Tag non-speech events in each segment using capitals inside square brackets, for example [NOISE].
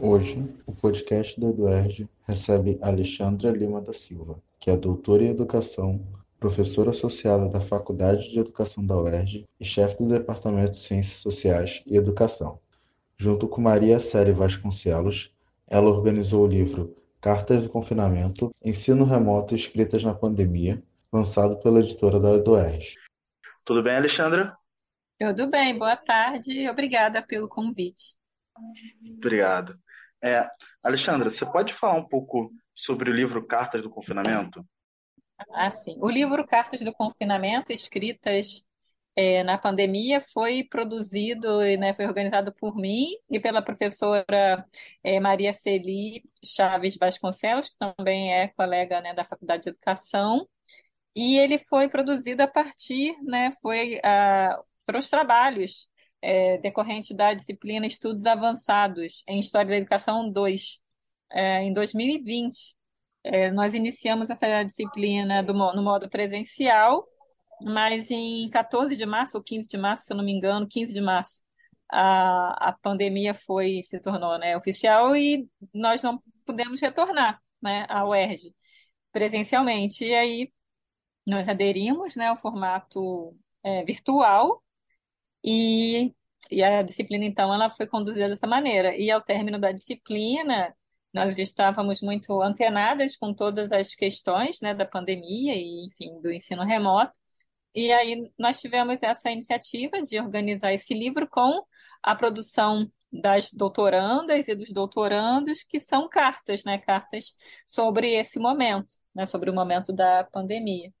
Hoje, o podcast da Eduerge recebe Alexandra Lima da Silva, que é doutora em Educação, professora associada da Faculdade de Educação da UERJ e chefe do Departamento de Ciências Sociais e Educação. Junto com Maria Célia Vasconcelos, ela organizou o livro Cartas do Confinamento, Ensino Remoto Escritas na Pandemia, lançado pela editora da UERJ. Tudo bem, Alexandra? Tudo bem, boa tarde e obrigada pelo convite. Obrigado. É, Alexandra, você pode falar um pouco sobre o livro Cartas do Confinamento? Ah, sim. O livro Cartas do Confinamento, escritas é, na pandemia, foi produzido e né, foi organizado por mim e pela professora é, Maria Celi Chaves Vasconcelos, que também é colega né, da Faculdade de Educação. E ele foi produzido a partir, né, foi ah, foram os trabalhos é, decorrentes da disciplina Estudos Avançados em História da Educação 2, é, em 2020. É, nós iniciamos essa disciplina do, no modo presencial, mas em 14 de março, ou 15 de março, se eu não me engano, 15 de março, a, a pandemia foi, se tornou né, oficial e nós não pudemos retornar né, à UERJ presencialmente. E aí nós aderimos né, ao formato é, virtual e, e a disciplina, então, ela foi conduzida dessa maneira. E ao término da disciplina, nós estávamos muito antenadas com todas as questões, né, da pandemia e, enfim, do ensino remoto. E aí nós tivemos essa iniciativa de organizar esse livro com a produção das doutorandas e dos doutorandos, que são cartas, né, cartas sobre esse momento, né, sobre o momento da pandemia.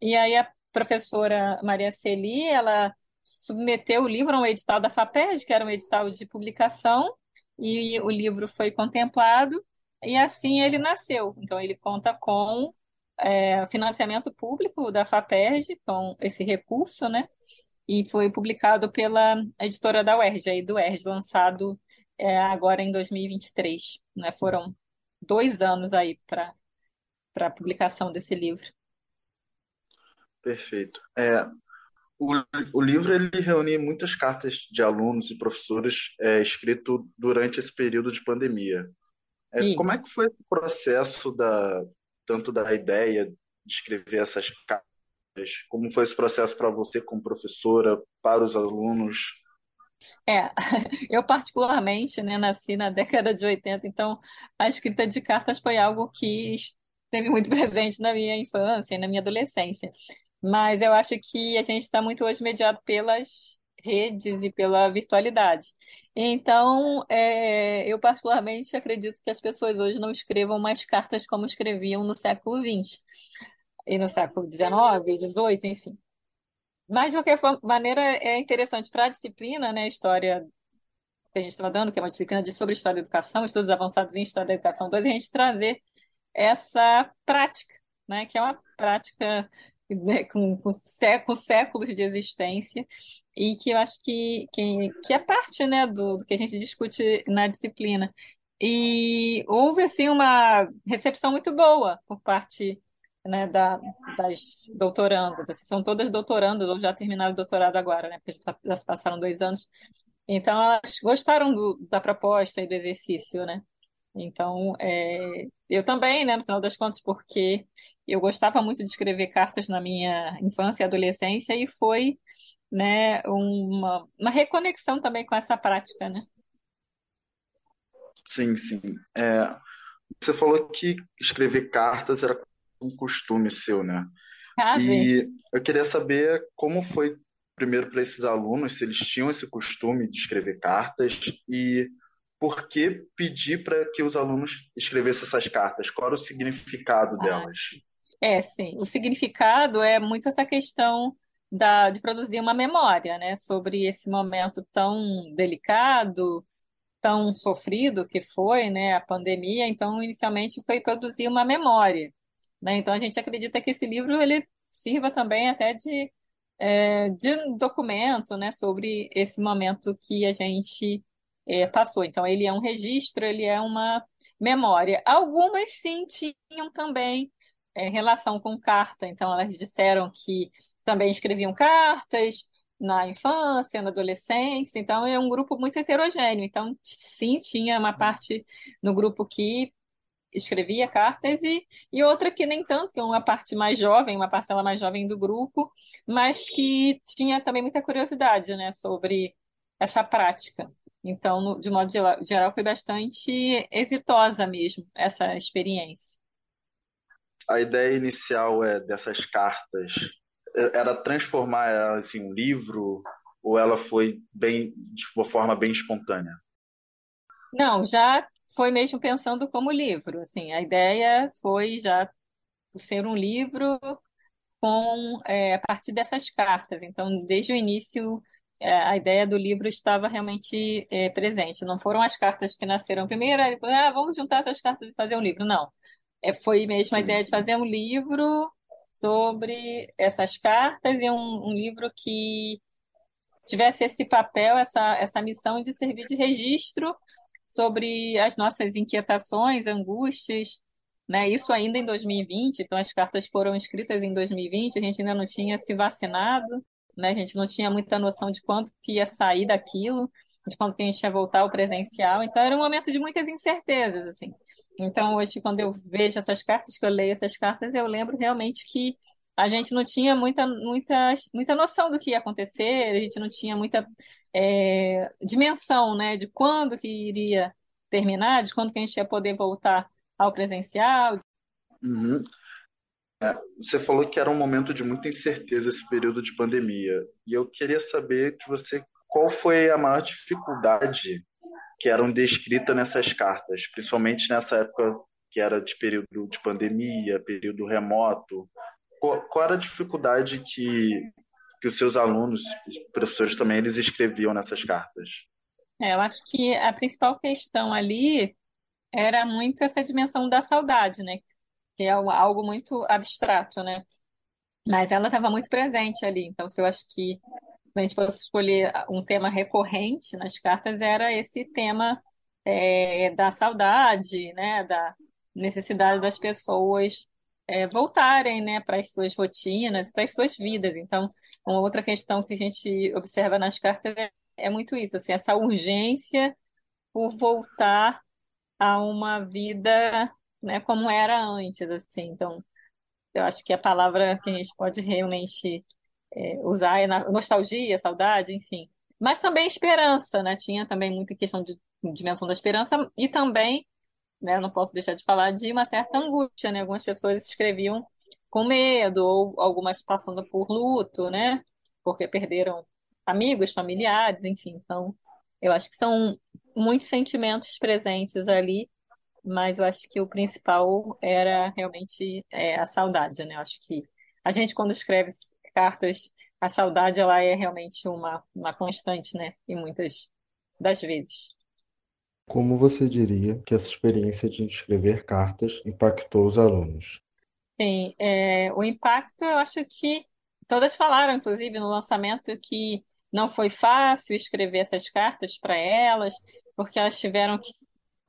E aí a professora Maria Celi, ela submeteu o livro a um edital da FAPERJ, que era um edital de publicação, e o livro foi contemplado, e assim ele nasceu. Então, ele conta com é, financiamento público da FAPERJ, com esse recurso, né? E foi publicado pela editora da UERJ, aí do UERJ, lançado é, agora em 2023. Né? Foram dois anos aí para a publicação desse livro. Perfeito. É, o, o livro ele reúne muitas cartas de alunos e professores é, escrito durante esse período de pandemia. É, como é que foi o processo da tanto da ideia de escrever essas cartas? Como foi esse processo para você como professora, para os alunos? É, [LAUGHS] eu particularmente, né, nasci na década de 80, então a escrita de cartas foi algo que esteve muito [LAUGHS] presente na minha infância e na minha adolescência. Mas eu acho que a gente está muito hoje mediado pelas redes e pela virtualidade. Então, é, eu particularmente acredito que as pessoas hoje não escrevam mais cartas como escreviam no século XX e no século XIX, XVIII, enfim. Mas, de qualquer maneira, é interessante para a disciplina, né, história que a gente estava dando, que é uma disciplina de sobre história da educação, estudos avançados em história da educação 2, a gente trazer essa prática, né, que é uma prática né, com, com, séculos, séculos de existência, e que eu acho que, que, que é parte né, do, do que a gente discute na disciplina. E houve assim uma recepção muito boa por parte né, da, das doutorandas. Assim, são todas doutorandas, ou já terminaram o doutorado agora, né, porque já se passaram dois anos. Então, elas gostaram do, da proposta e do exercício, né? Então, é, eu também, né, no final das contas, porque eu gostava muito de escrever cartas na minha infância e adolescência e foi, né, uma, uma reconexão também com essa prática, né? Sim, sim. É, você falou que escrever cartas era um costume seu, né? Ah, E eu queria saber como foi primeiro para esses alunos, se eles tinham esse costume de escrever cartas e por que pedir para que os alunos escrevessem essas cartas? Qual era o significado Ah, delas? é, sim. O significado é muito essa questão da, de produzir uma memória, né, sobre esse momento tão delicado, tão sofrido que foi, né, a pandemia. Então, inicialmente foi produzir uma memória, né? Então, a gente acredita que esse livro ele sirva também até de, é, de documento, né, sobre esse momento que a gente é, passou. Então, ele é um registro, ele é uma memória. Algumas sim tinham também é, relação com carta, então elas disseram que também escreviam cartas, na infância, na adolescência, então é um grupo muito heterogêneo. Então, sim, tinha uma parte no grupo que escrevia cartas e, e outra que nem tanto, uma parte mais jovem, uma parcela mais jovem do grupo, mas que tinha também muita curiosidade, né, sobre essa prática. Então, no, de modo geral, foi bastante exitosa mesmo essa experiência. A ideia inicial é dessas cartas é, era transformar elas em um livro ou ela foi bem de uma forma bem espontânea? Não, já foi mesmo pensando como livro. Assim, a ideia foi já ser um livro com é, a partir dessas cartas. Então, desde o início, a ideia do livro estava realmente é, presente. Não foram as cartas que nasceram primeiro, aí, ah, vamos juntar as cartas e fazer um livro. Não. É, foi mesmo a Sim, ideia de sim. fazer um livro sobre essas cartas e um, um livro que tivesse esse papel, essa, essa missão de servir de registro sobre as nossas inquietações, angústias, né? Isso ainda em 2020, então as cartas foram escritas em 2020, a gente ainda não tinha se vacinado, né? A gente não tinha muita noção de quando que ia sair daquilo, de quando que a gente ia voltar ao presencial, então era um momento de muitas incertezas, assim. Então hoje, quando eu vejo essas cartas, que eu leio essas cartas, eu lembro realmente que a gente não tinha muita, muita, muita noção do que ia acontecer, a gente não tinha muita é, dimensão, né, de quando que iria terminar, de quando que a gente ia poder voltar ao presencial. Uhum. Você falou que era um momento de muita incerteza esse período de pandemia. E eu queria saber de você qual foi a maior dificuldade que eram descritas nessas cartas, principalmente nessa época que era de período de pandemia, período remoto. Qual, era a dificuldade que, que os seus alunos, os professores também, eles escreviam nessas cartas? É, eu acho que a principal questão ali era muito essa dimensão da saudade, né? É algo muito abstrato, né? Mas ela estava muito presente ali. Então, se eu acho que se a gente fosse escolher um tema recorrente nas cartas, era esse tema é, da saudade, né? Da necessidade das pessoas é, voltarem, né, para as suas rotinas, para as suas vidas. Então, uma outra questão que a gente observa nas cartas é, é muito isso, assim, essa urgência por voltar a uma vida, né, como era antes, assim. Então, eu acho que a palavra que a gente pode realmente é, usar é nostalgia, saudade, enfim. Mas também esperança, né? Tinha também muita questão de dimensão da esperança e também, né, não posso deixar de falar de uma certa angústia, né? Algumas pessoas escreviam com medo ou algumas passando por luto, né? Porque perderam amigos, familiares, enfim. Então, eu acho que são muitos sentimentos presentes ali mas eu acho que o principal era realmente é, a saudade, né? Eu acho que a gente, quando escreve cartas, a saudade ela é realmente uma, uma constante, né? E muitas das vezes. Como você diria que essa experiência de escrever cartas impactou os alunos? Sim, é, o impacto, eu acho que todas falaram, inclusive no lançamento, que não foi fácil escrever essas cartas para elas, porque elas tiveram que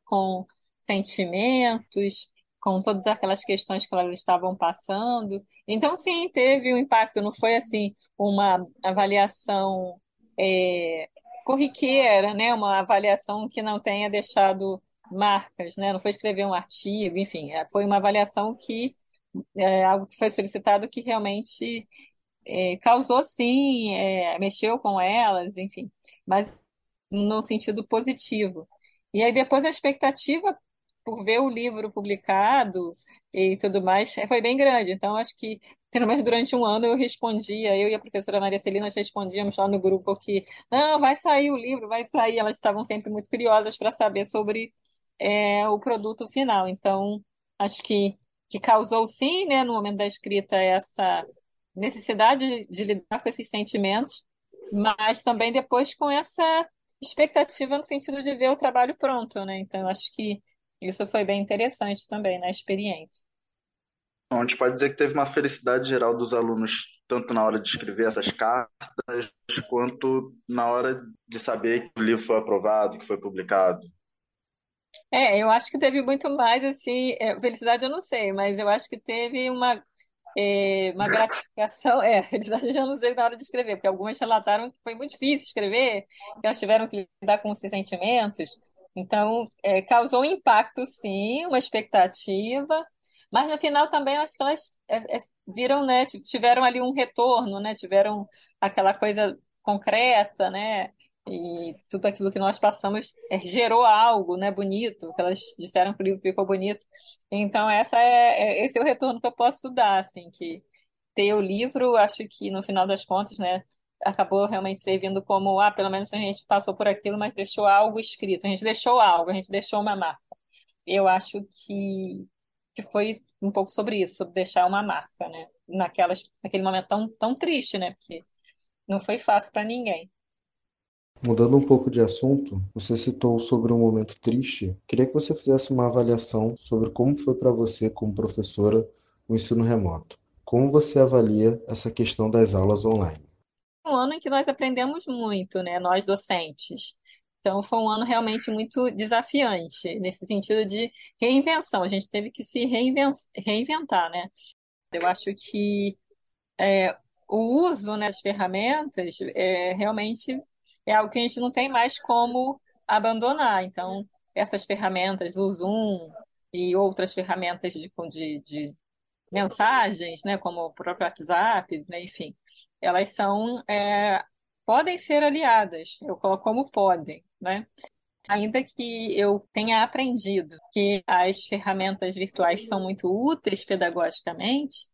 com sentimentos, com todas aquelas questões que elas estavam passando. Então, sim, teve um impacto, não foi assim uma avaliação é, corriqueira, né? Uma avaliação que não tenha deixado marcas, né? Não foi escrever um artigo, enfim, é, foi uma avaliação que é algo que foi solicitado que realmente é, causou sim, é, mexeu com elas, enfim, mas no sentido positivo. E aí depois a expectativa por ver o livro publicado e tudo mais eh, foi bem grande. Então acho que pelo menos durante um ano eu respondia, eu e a professora Maria Celina respondíamos lá no grupo que não, vai sair o livro, vai sair. Elas estavam sempre muito curiosas para saber sobre é, o produto final. Então acho que que causou sim, né, no momento da escrita essa necessidade de lidar com esses sentimentos, mas também depois com essa expectativa no sentido de ver o trabalho pronto, né? Então, acho que isso foi bem interessante também na experiência. Então, a gente pode dizer que teve uma felicidade geral dos alunos, tanto na hora de escrever essas cartas, quanto na hora de saber que o livro foi aprovado, que foi publicado. É, eu acho que teve muito mais, assim, é, felicidade eu não sei, mas eu acho que teve uma, é, uma gratificação. É, [LAUGHS] eles já não sei na hora de escrever, porque algumas relataram que foi muito difícil escrever, que elas tiveram que lidar com esses sentimentos. Então, é, causou um impacto, sim, uma expectativa, mas no final também acho que elas é, é, viram, né, tiveram ali um retorno, né, tiveram aquela coisa concreta, né, e tudo aquilo que nós passamos é, gerou algo, né, bonito, que elas disseram que o livro ficou bonito. Então essa é, é, esse é o retorno que eu posso dar, assim, que ter o livro, acho que no final das contas, né, acabou realmente servindo como, ah, pelo menos a gente passou por aquilo, mas deixou algo escrito, a gente deixou algo, a gente deixou uma marca. Eu acho que que foi um pouco sobre isso, sobre deixar uma marca, né? Naquelas, naquele momento tão, tão triste, né? Porque não foi fácil para ninguém. Mudando um pouco de assunto, você citou sobre um momento triste. Queria que você fizesse uma avaliação sobre como foi para você, como professora, o ensino remoto. Como você avalia essa questão das aulas online? Um ano em que nós aprendemos muito, né, nós docentes. Então, foi um ano realmente muito desafiante, nesse sentido de reinvenção. A gente teve que se reinventar, né? Eu acho que é, o uso né, das ferramentas é, realmente é algo que a gente não tem mais como abandonar. Então, essas ferramentas do Zoom e outras ferramentas de, de, de mensagens, né, como o próprio WhatsApp, né, enfim, elas são é, podem ser aliadas. Eu coloco como podem, né? Ainda que eu tenha aprendido que as ferramentas virtuais são muito úteis pedagogicamente,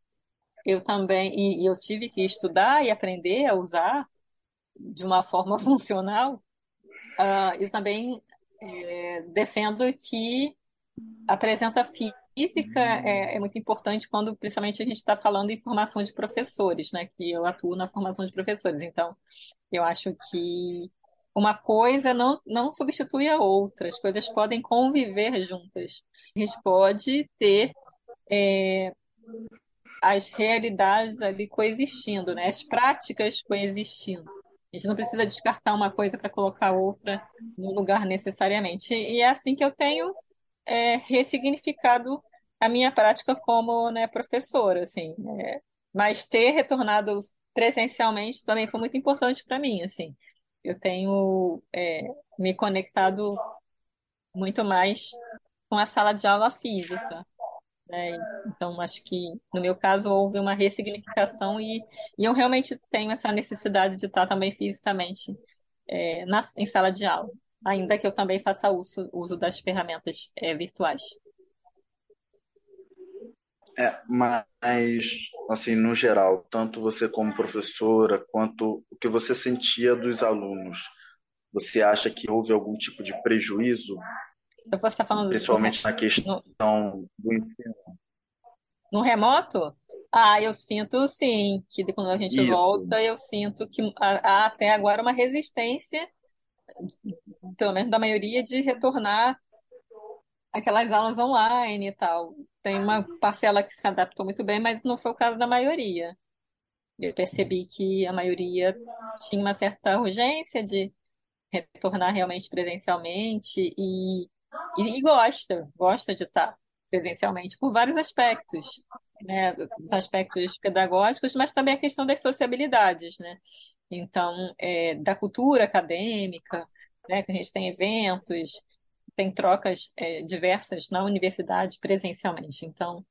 eu também e, e eu tive que estudar e aprender a usar de uma forma [LAUGHS] funcional, uh, e também é, defendo que a presença física é, é, muito importante quando, principalmente, a gente está falando em formação de professores, né? Que eu atuo na formação de professores. Então, eu acho que uma coisa não, não substitui a outra, as coisas podem conviver juntas. A gente pode ter é, as realidades ali coexistindo, né? As práticas coexistindo. A gente não precisa descartar uma coisa para colocar outra no lugar necessariamente. E é assim que eu tenho é, ressignificado a minha prática como né, professora, assim. É, mas ter retornado presencialmente também foi muito importante para mim, assim. Eu tenho é, me conectado muito mais com a sala de aula física. Né? Então, acho que no meu caso houve uma ressignificação e, e eu realmente tenho essa necessidade de estar também fisicamente é, na, em sala de aula, ainda que eu também faça uso, uso das ferramentas é, virtuais. É, mas, assim, no geral, tanto você como professora, quanto o que você sentia dos alunos, você acha que houve algum tipo de prejuízo se você está falando Principalmente na questão no, do ensino. No remoto? Ah, eu sinto sim, que quando a gente Isso. volta, eu sinto que há até agora uma resistência, pelo menos da maioria, de retornar aquelas aulas online e tal. Tem uma parcela que se adaptou muito bem, mas não foi o caso da maioria. Eu percebi que a maioria tinha uma certa urgência de retornar realmente presencialmente e e, e gosta, gosta de estar presencialmente por vários aspectos, né? Os aspectos pedagógicos, mas também a questão das sociabilidades, né? Então, é, da cultura acadêmica, né? Que a gente tem eventos, tem trocas é, diversas na universidade presencialmente. Então,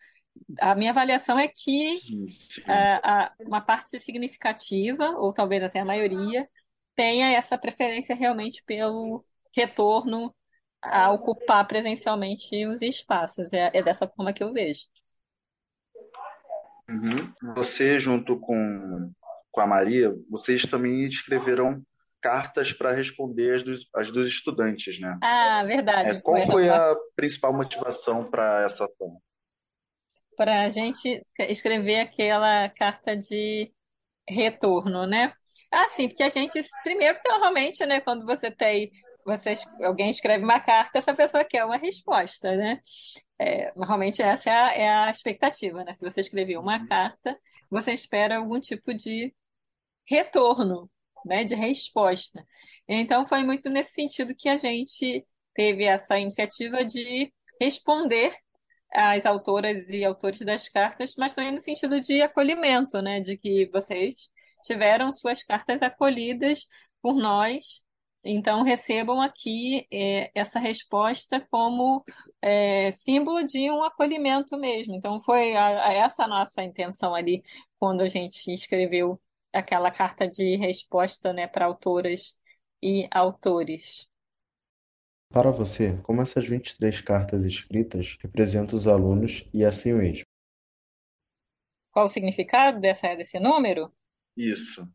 a minha avaliação é que a, a, uma parte significativa, ou talvez até a maioria, tenha essa preferência realmente pelo retorno a ocupar presencialmente os espaços. É, é dessa forma que eu vejo. Uhum. Você, junto com, com a Maria, vocês também escreveram cartas para responder as dos, as dos estudantes, né? Ah, verdade. É, qual foi a principal motivação para essa ação? Para a gente escrever aquela carta de retorno, né? Ah, sim, porque a gente, primeiro, porque normalmente, né, quando você tem você, alguém escreve uma carta, essa pessoa quer uma resposta, né? É, normalmente essa é a, é a, expectativa, né? Se você escrever uma carta, você espera algum tipo de retorno, né? De resposta. Então foi muito nesse sentido que a gente teve essa iniciativa de responder as autoras e autores das cartas, mas também no sentido de acolhimento, né? De que vocês tiveram suas cartas acolhidas por nós, então recebam aqui é, essa resposta como é, símbolo de um acolhimento mesmo. Então foi a, a essa a nossa intenção ali quando a gente escreveu aquela carta de resposta, né, para autoras e autores. Para você, como essas 23 cartas escritas representam os alunos e a si mesmo? Qual o significado dessa, desse número? Isso.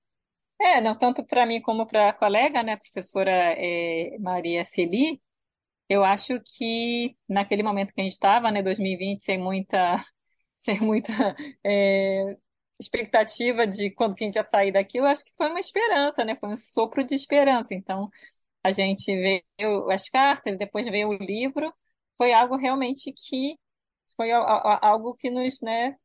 É, não tanto para mim como para a colega, né, a professora é, Maria Celi, eu acho que naquele momento que a gente estava, né, 2020, sem muita, [LAUGHS] sem muita é, expectativa de quando que a gente ia sair daqui, eu acho que foi uma esperança, né, foi um sopro de esperança. Então, a gente veio as cartas, depois veio o livro, foi algo realmente que foi algo que nos, né,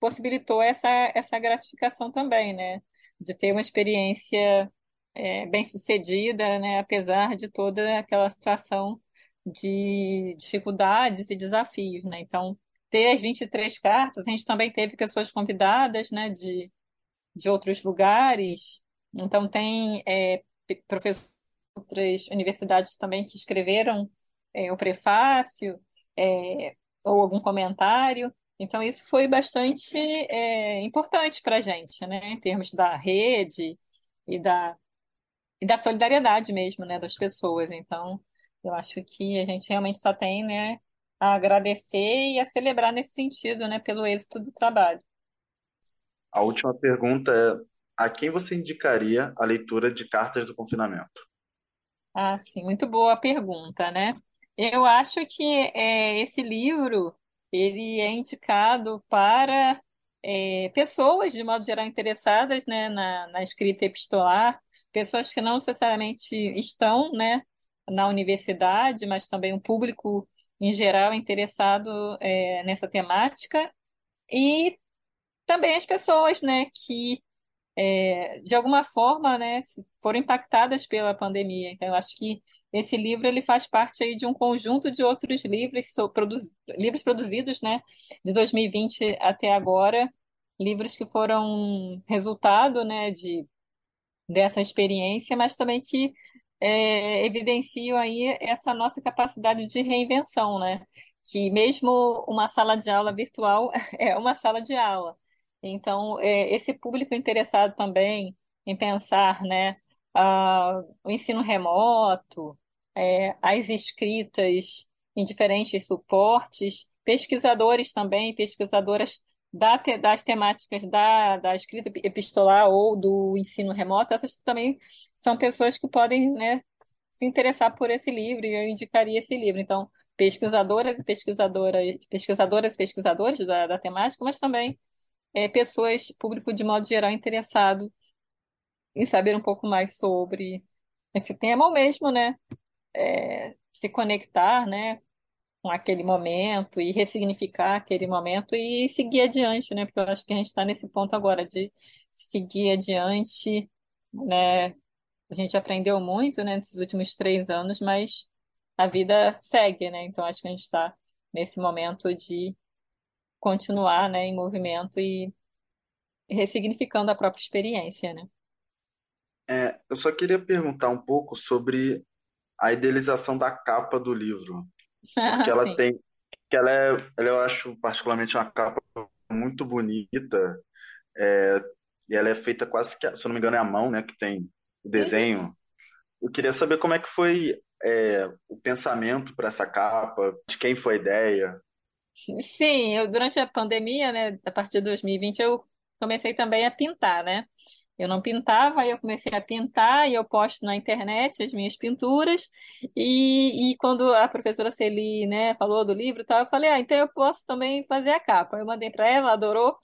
possibilitou essa, essa gratificação também, né, de ter uma experiência é, bem sucedida, né, apesar de toda aquela situação de dificuldades e desafios, né, então ter as 23 cartas, a gente também teve pessoas convidadas, né, de, de outros lugares, então tem é, professores outras universidades também que escreveram é, o prefácio é, ou algum comentário. Então, isso foi bastante é, importante para a gente, né, em termos da rede e da, e da solidariedade mesmo né, das pessoas. Então, eu acho que a gente realmente só tem né, a agradecer e a celebrar nesse sentido, né, pelo êxito do trabalho. A última pergunta é: a quem você indicaria a leitura de Cartas do Confinamento? Ah, sim, muito boa pergunta, né? Eu acho que é, esse livro ele é indicado para é, pessoas, de modo geral, interessadas, né, na, na escrita epistolar, pessoas que não necessariamente estão, né, na universidade, mas também um público em geral interessado é, nessa temática, e também as pessoas, né, que é, de alguma forma, né, foram impactadas pela pandemia. Então, eu acho que esse livro ele faz parte aí de um conjunto de outros livros, produz, livros produzidos, né, de 2020 até agora, livros que foram resultado, né, de dessa experiência, mas também que é, evidenciam aí essa nossa capacidade de reinvenção, né? Que mesmo uma sala de aula virtual [LAUGHS] é uma sala de aula. Então, é, esse público interessado também em pensar, né, o ensino remoto, é, as escritas em diferentes suportes, pesquisadores também, pesquisadoras da, das temáticas da, da escrita epistolar ou do ensino remoto, essas também são pessoas que podem, né, se interessar por esse livro, e eu indicaria esse livro. Então, pesquisadoras e pesquisadoras, pesquisadoras e pesquisadores da, da temática, mas também é, pessoas, público de modo geral interessado em saber um pouco mais sobre esse tema, ou mesmo, né, é, se conectar, né, com aquele momento e ressignificar aquele momento e seguir adiante, né, porque eu acho que a gente está nesse ponto agora de seguir adiante, né, a gente aprendeu muito, né, nesses últimos três anos, mas a vida segue, né, então acho que a gente está nesse momento de continuar, né, em movimento e ressignificando a própria experiência, né? É, eu só queria perguntar um pouco sobre a idealização da capa do livro, porque [LAUGHS] ela Sim. tem, que ela é, ela eu acho particularmente uma capa muito bonita, é, e ela é feita quase que, se eu não me engano, é à mão, né, que tem o Uhum. desenho. Eu queria saber como é que foi, é, o pensamento para essa capa, de quem foi a ideia. Sim, eu durante a pandemia, né, a partir de 2020, eu comecei também a pintar, né? Eu não pintava, aí eu comecei a pintar e eu posto na internet as minhas pinturas. E, e quando a professora Celi, né, falou do livro tal, eu falei, ah, então eu posso também fazer a capa. Eu mandei para ela, ela adorou,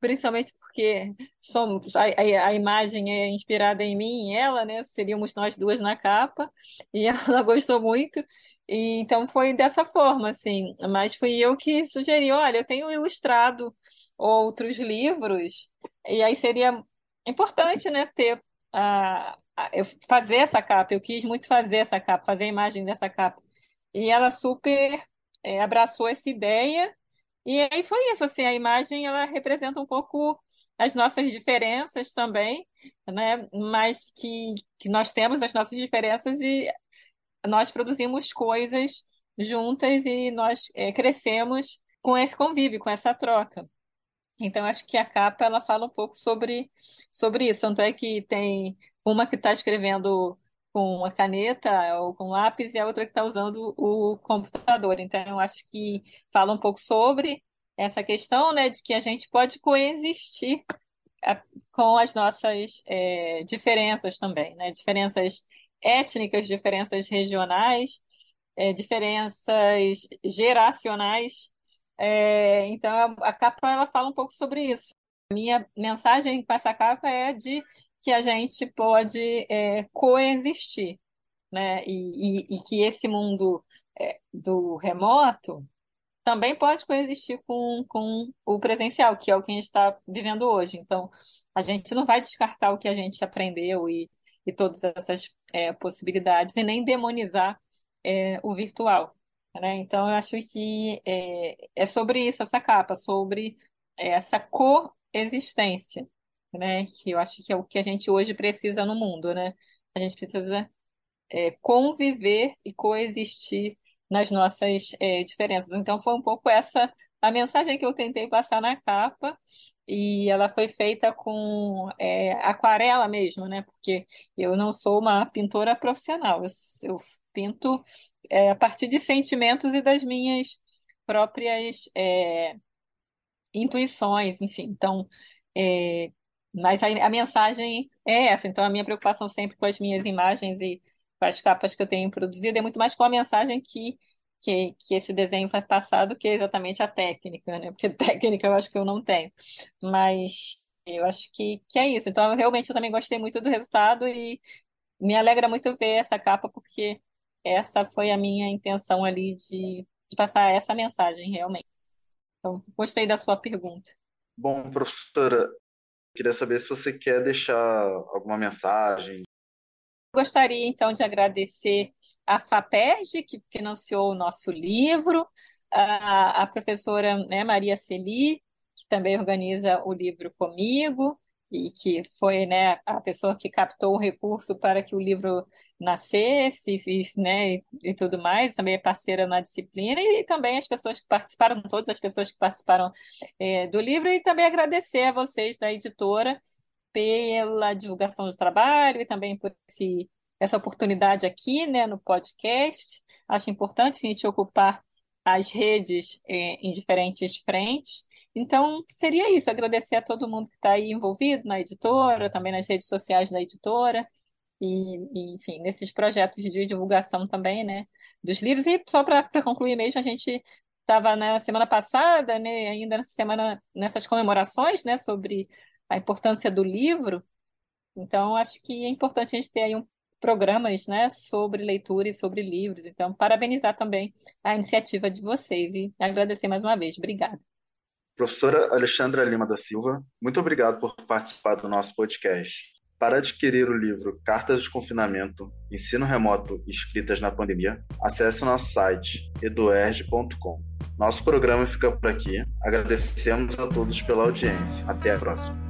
principalmente porque somos, a, a, a imagem é inspirada em mim e ela, né? Seríamos nós duas na capa, e [LAUGHS] ela gostou muito. E, então foi dessa forma, assim. Mas fui eu que sugeri, olha, eu tenho ilustrado outros livros, e aí seria importante, né, ter a, a- eu fazer essa capa. Eu quis muito fazer essa capa, fazer a imagem dessa capa. E ela super é, abraçou essa ideia e aí foi isso, assim, a imagem ela representa um pouco as nossas diferenças também, né? Mas que, que nós temos as nossas diferenças e nós produzimos coisas juntas e nós é, crescemos com esse convívio, com essa troca. Então, acho que a capa ela fala um pouco sobre, sobre isso. Tanto é que tem uma que está escrevendo com a caneta ou com lápis e a outra que está usando o computador. Então, acho que fala um pouco sobre essa questão, né, de que a gente pode coexistir com as nossas é, diferenças também, né? Diferenças étnicas, diferenças regionais, é, diferenças geracionais. É, então, a, a capa ela fala um pouco sobre isso. Minha mensagem com essa capa é de que a gente pode é, coexistir, né? E, e, e, que esse mundo é, do remoto também pode coexistir com, com o presencial, que é o que a gente está vivendo hoje. Então, a gente não vai descartar o que a gente aprendeu e, e todas essas é, possibilidades, e nem demonizar é, o virtual. Né? Então, eu acho que é, é sobre isso essa capa, sobre é, essa coexistência, né? que eu acho que é o que a gente hoje precisa no mundo. Né? A gente precisa é, conviver e coexistir nas nossas é, diferenças. Então, foi um pouco essa a mensagem que eu tentei passar na capa, e ela foi feita com é, aquarela mesmo, né? Porque eu não sou uma pintora profissional, eu, eu pinto é, a partir de sentimentos e das minhas próprias é, intuições, enfim. Então, é, mas a, a mensagem é essa. Então, a minha preocupação sempre com as minhas imagens e com as capas que eu tenho produzido, é muito mais com a mensagem que, que, que esse desenho vai passar do que exatamente a técnica, né? Porque [LAUGHS] técnica eu acho que eu não tenho. Mas eu acho que, que é isso. Então, eu, realmente eu também gostei muito do resultado e me alegra muito ver essa capa, porque essa foi a minha intenção ali de, de passar essa mensagem, realmente. Então, gostei da sua pergunta. Bom, professora, queria saber se você quer deixar alguma mensagem, Gostaria, então, de agradecer a FAPERJ, que financiou o nosso livro, a, a professora né, Maria Celi, que também organiza o livro comigo, e que foi né, a pessoa que captou o recurso para que o livro nascesse e, né, e tudo mais, também é parceira na disciplina, e também as pessoas que participaram, todas as pessoas que participaram é, do livro, e também agradecer a vocês da editora pela divulgação do trabalho e também por esse, essa oportunidade aqui né, no podcast. Acho importante a gente ocupar as redes é, em diferentes frentes. Então, seria isso, agradecer a todo mundo que está aí envolvido na editora, também nas redes sociais da editora, e, e enfim, nesses projetos de divulgação também, né, dos livros. E só para concluir mesmo, a gente estava na semana passada, né, ainda nessa semana, nessas comemorações, né, sobre a importância do livro. Então, acho que é importante a gente ter aí um, programas né, sobre leitura e sobre livros. Então, parabenizar também a iniciativa de vocês e agradecer mais uma vez. Obrigada. Professora Alexandra Lima da Silva, muito obrigado por participar do nosso podcast. Para adquirir o livro Cartas de Confinamento, Ensino Remoto e Escritas na Pandemia, acesse nosso site eduerd.com. Nosso programa fica por aqui. Agradecemos a todos pela audiência. Até a próxima.